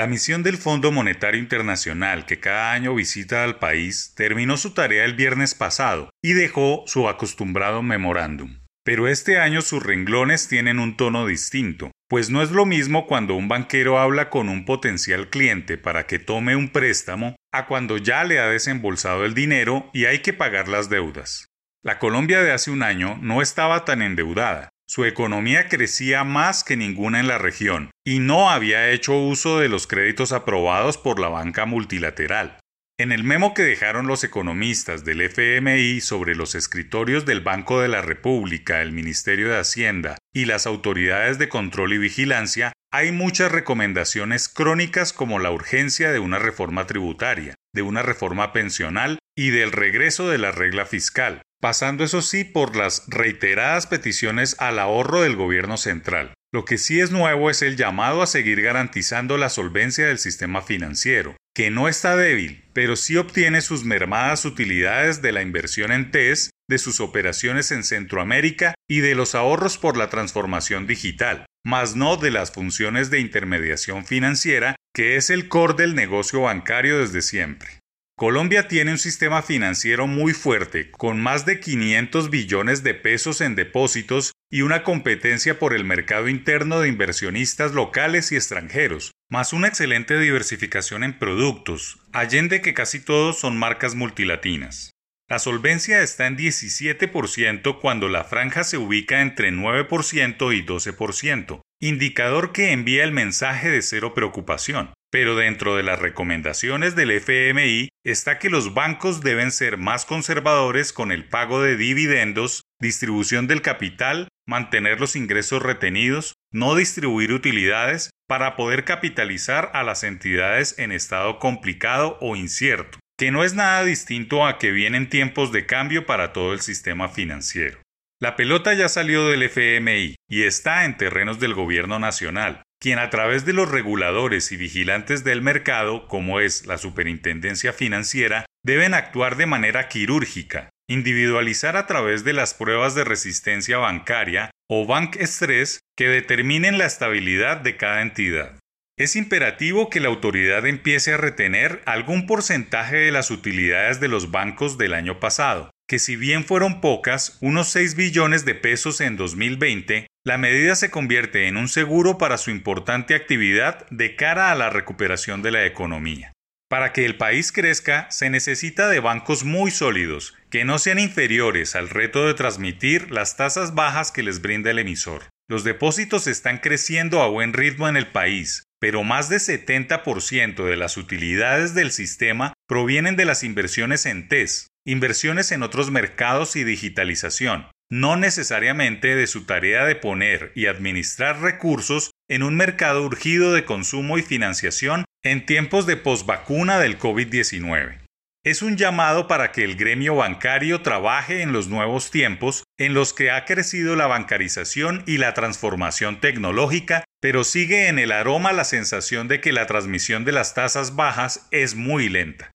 La misión del Fondo Monetario Internacional, que cada año visita al país, terminó su tarea el viernes pasado y dejó su acostumbrado memorándum. Pero este año sus renglones tienen un tono distinto, pues no es lo mismo cuando un banquero habla con un potencial cliente para que tome un préstamo a cuando ya le ha desembolsado el dinero y hay que pagar las deudas. La Colombia de hace un año no estaba tan endeudada, su economía crecía más que ninguna en la región y no había hecho uso de los créditos aprobados por la banca multilateral. En el memo que dejaron los economistas del FMI sobre los escritorios del Banco de la República, el Ministerio de Hacienda y las autoridades de control y vigilancia, hay muchas recomendaciones crónicas como la urgencia de una reforma tributaria, de una reforma pensional y del regreso de la regla fiscal, pasando eso sí por las reiteradas peticiones al ahorro del gobierno central. Lo que sí es nuevo es el llamado a seguir garantizando la solvencia del sistema financiero, que no está débil, pero sí obtiene sus mermadas utilidades de la inversión en TES, de sus operaciones en Centroamérica y de los ahorros por la transformación digital, más no de las funciones de intermediación financiera, que es el core del negocio bancario desde siempre. Colombia tiene un sistema financiero muy fuerte, con más de 500 billones de pesos en depósitos y una competencia por el mercado interno de inversionistas locales y extranjeros, más una excelente diversificación en productos, allende que casi todos son marcas multilatinas. La solvencia está en 17% cuando la franja se ubica entre 9% y 12%, indicador que envía el mensaje de cero preocupación. Pero dentro de las recomendaciones del FMI está que los bancos deben ser más conservadores con el pago de dividendos, distribución del capital, mantener los ingresos retenidos, no distribuir utilidades para poder capitalizar a las entidades en estado complicado o incierto, que no es nada distinto a que vienen tiempos de cambio para todo el sistema financiero. La pelota ya salió del FMI y está en terrenos del gobierno nacional, quien a través de los reguladores y vigilantes del mercado, como es la Superintendencia Financiera, deben actuar de manera quirúrgica, individualizar a través de las pruebas de resistencia bancaria o bank stress que determinen la estabilidad de cada entidad. Es imperativo que la autoridad empiece a retener algún porcentaje de las utilidades de los bancos del año pasado, que si bien fueron pocas, unos 6 billones de pesos en 2020, la medida se convierte en un seguro para su importante actividad de cara a la recuperación de la economía. Para que el país crezca se necesita de bancos muy sólidos, que no sean inferiores al reto de transmitir las tasas bajas que les brinda el emisor. Los depósitos están creciendo a buen ritmo en el país, pero más de 70% de las utilidades del sistema provienen de las inversiones en TES, inversiones en otros mercados y digitalización, no necesariamente de su tarea de poner y administrar recursos en un mercado urgido de consumo y financiación en tiempos de posvacuna del COVID-19. Es un llamado para que el gremio bancario trabaje en los nuevos tiempos en los que ha crecido la bancarización y la transformación tecnológica, pero sigue en el aroma la sensación de que la transmisión de las tasas bajas es muy lenta.